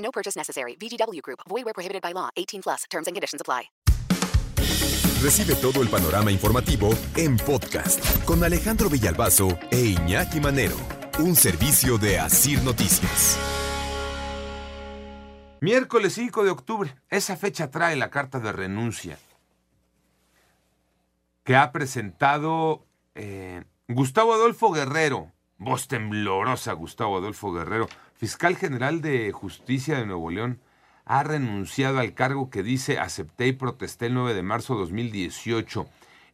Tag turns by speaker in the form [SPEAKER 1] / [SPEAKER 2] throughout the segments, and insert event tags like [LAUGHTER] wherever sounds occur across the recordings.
[SPEAKER 1] No purchase necessary. VGW Group. Void where prohibited by law. 18 plus. Terms and conditions apply.
[SPEAKER 2] Recibe todo el panorama informativo en podcast con Alejandro Villalbazo e Iñaki Manero, un servicio de Asir Noticias.
[SPEAKER 3] Miércoles 5 de octubre. Esa fecha trae la carta de renuncia que ha presentado eh, Gustavo Adolfo Guerrero, voz temblorosa Gustavo Adolfo Guerrero, fiscal general de justicia de Nuevo León, ha renunciado al cargo que dice acepté y protesté el 9 de marzo de 2018.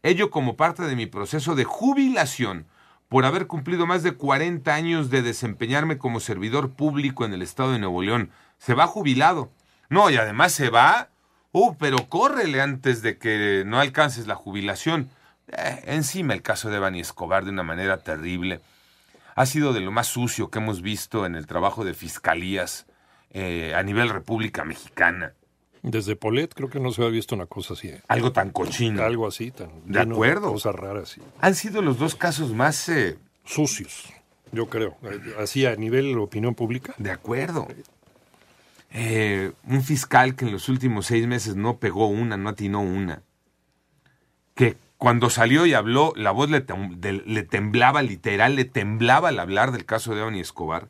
[SPEAKER 3] Ello como parte de mi proceso de jubilación por haber cumplido más de 40 años de desempeñarme como servidor público en el estado de Nuevo León. Se va jubilado. No, y además se va. Uh, pero córrele antes de que no alcances la jubilación. Eh, encima el caso de Bani Escobar de una manera terrible. Ha sido de lo más sucio que hemos visto en el trabajo de fiscalías eh, a nivel República Mexicana.
[SPEAKER 4] Desde Polet creo que no se había visto una cosa así. ¿eh?
[SPEAKER 3] Algo tan cochino.
[SPEAKER 4] Algo así, tan
[SPEAKER 3] De acuerdo.
[SPEAKER 4] Cosas raras, sí.
[SPEAKER 3] Han sido los dos casos más eh,
[SPEAKER 4] Sucios, yo creo. Así a nivel opinión pública.
[SPEAKER 3] de acuerdo. Eh, un fiscal que en los últimos seis meses no pegó una, no atinó una. Que cuando salió y habló, la voz le, temblaba, literal, le temblaba al hablar del caso de Evany Escobar.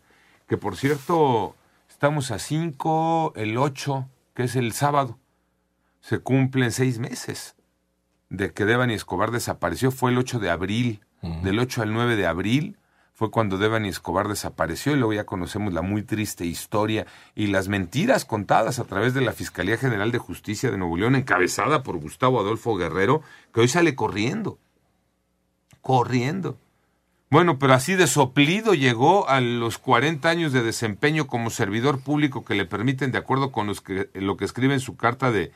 [SPEAKER 3] Que por cierto, estamos a 5, el 8, que es el sábado. Se cumplen seis meses de que Devani Escobar desapareció. Fue el 8 de abril. Del 8 al 9 de abril fue cuando Devani Escobar desapareció y luego ya conocemos la muy triste historia y las mentiras contadas a través de la Fiscalía General de Justicia de Nuevo León, encabezada por Gustavo Adolfo Guerrero, que hoy sale corriendo. Corriendo. Bueno, pero así de soplido llegó a los 40 años de desempeño como servidor público que le permiten, de acuerdo con lo que escribe en su carta de,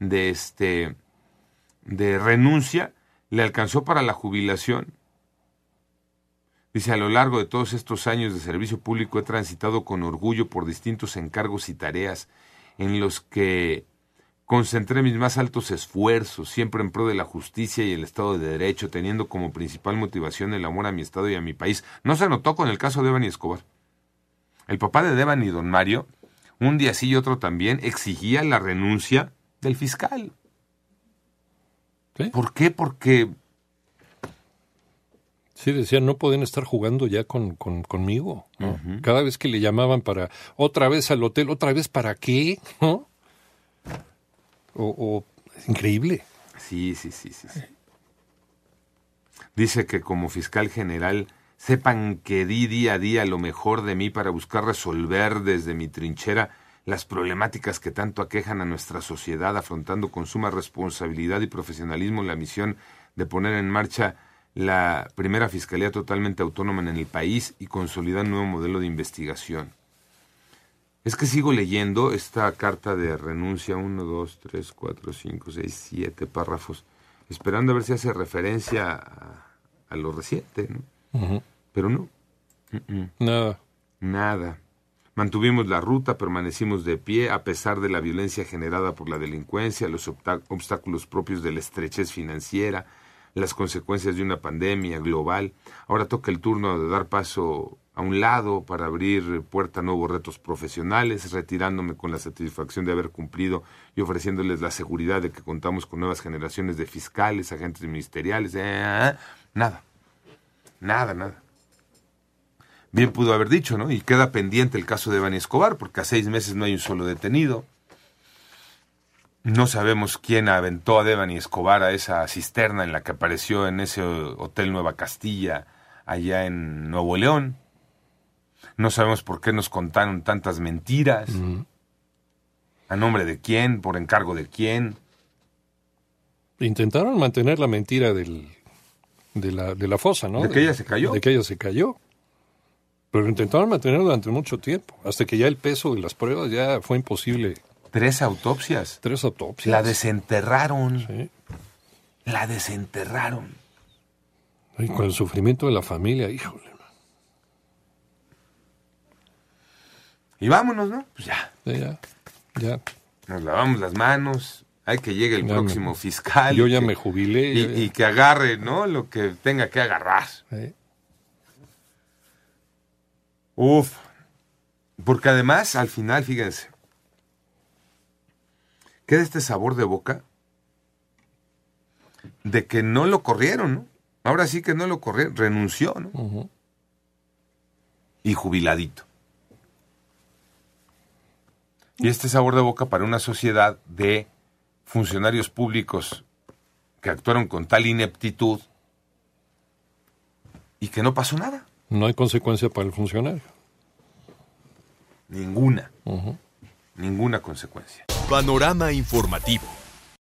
[SPEAKER 3] de, este, de renuncia, le alcanzó para la jubilación. Dice, a lo largo de todos estos años de servicio público he transitado con orgullo por distintos encargos y tareas en los que concentré mis más altos esfuerzos, siempre en pro de la justicia y el Estado de Derecho, teniendo como principal motivación el amor a mi Estado y a mi país. No se notó con el caso de Devani Escobar. El papá de Devani, don Mario, un día sí y otro también, exigía la renuncia del fiscal.
[SPEAKER 4] ¿Sí?
[SPEAKER 3] ¿Por qué? Porque
[SPEAKER 4] Sí, decían, no pueden estar jugando ya con, con- conmigo. ¿no? Cada vez que le llamaban para otra vez al hotel, otra vez para qué, [LAUGHS] ¿no? O, o- increíble.
[SPEAKER 3] Sí, sí, sí, sí, sí. Dice que como fiscal general sepan que di día a día lo mejor de mí para buscar resolver desde mi trinchera las problemáticas que tanto aquejan a nuestra sociedad, afrontando con suma responsabilidad y profesionalismo la misión de poner en marcha la primera fiscalía totalmente autónoma en el país y consolidar un nuevo modelo de investigación. Es que sigo leyendo esta carta de renuncia, uno, dos, tres, cuatro, cinco, seis, siete párrafos, esperando a ver si hace referencia a, a lo reciente, ¿no? Pero no.
[SPEAKER 4] Nada.
[SPEAKER 3] nada. Mantuvimos la ruta, permanecimos de pie a pesar de la violencia generada por la delincuencia, los obstáculos propios de la estrechez financiera, las consecuencias de una pandemia global. Ahora toca el turno de dar paso a un lado para abrir puerta a nuevos retos profesionales, retirándome con la satisfacción de haber cumplido y ofreciéndoles la seguridad de que contamos con nuevas generaciones de fiscales, agentes ministeriales. eh, nada, nada, nada. Bien pudo haber dicho, ¿no? Y queda pendiente el caso de Bani Escobar, porque a seis meses no hay un solo detenido. No sabemos quién aventó a Devani Escobar a esa cisterna en la que apareció en ese hotel Nueva Castilla, allá en Nuevo León. No sabemos por qué nos contaron tantas mentiras. ¿A nombre de quién? ¿Por encargo de quién?
[SPEAKER 4] Intentaron mantener la mentira del, de, la, de la fosa, ¿no?
[SPEAKER 3] De que ella se cayó.
[SPEAKER 4] De que ella se cayó. Pero intentaron mantener durante mucho tiempo, hasta que ya el peso de las pruebas ya fue imposible.
[SPEAKER 3] Tres autopsias.
[SPEAKER 4] Tres autopsias.
[SPEAKER 3] La desenterraron.
[SPEAKER 4] Sí.
[SPEAKER 3] La desenterraron.
[SPEAKER 4] Y con el sufrimiento de la familia, híjole.
[SPEAKER 3] Y vámonos, ¿no? Pues ya.
[SPEAKER 4] Ya, ya.
[SPEAKER 3] Nos lavamos las manos. Hay que llegue el
[SPEAKER 4] Ya
[SPEAKER 3] próximo
[SPEAKER 4] me-
[SPEAKER 3] fiscal.
[SPEAKER 4] Yo ya
[SPEAKER 3] que-
[SPEAKER 4] me jubilé.
[SPEAKER 3] Y,
[SPEAKER 4] yo ya-
[SPEAKER 3] y que agarre, ¿no? Lo que tenga que agarrar.
[SPEAKER 4] Sí.
[SPEAKER 3] Uf. Porque además, al final, fíjense, queda este sabor de boca de que no lo corrieron, ¿no? Ahora sí que no lo corrieron, renunció, ¿no? Y jubiladito. Y este sabor de boca para una sociedad de funcionarios públicos que actuaron con tal ineptitud y que no pasó nada.
[SPEAKER 4] No hay consecuencia para el funcionario.
[SPEAKER 3] Ninguna. Ninguna consecuencia.
[SPEAKER 2] Panorama informativo.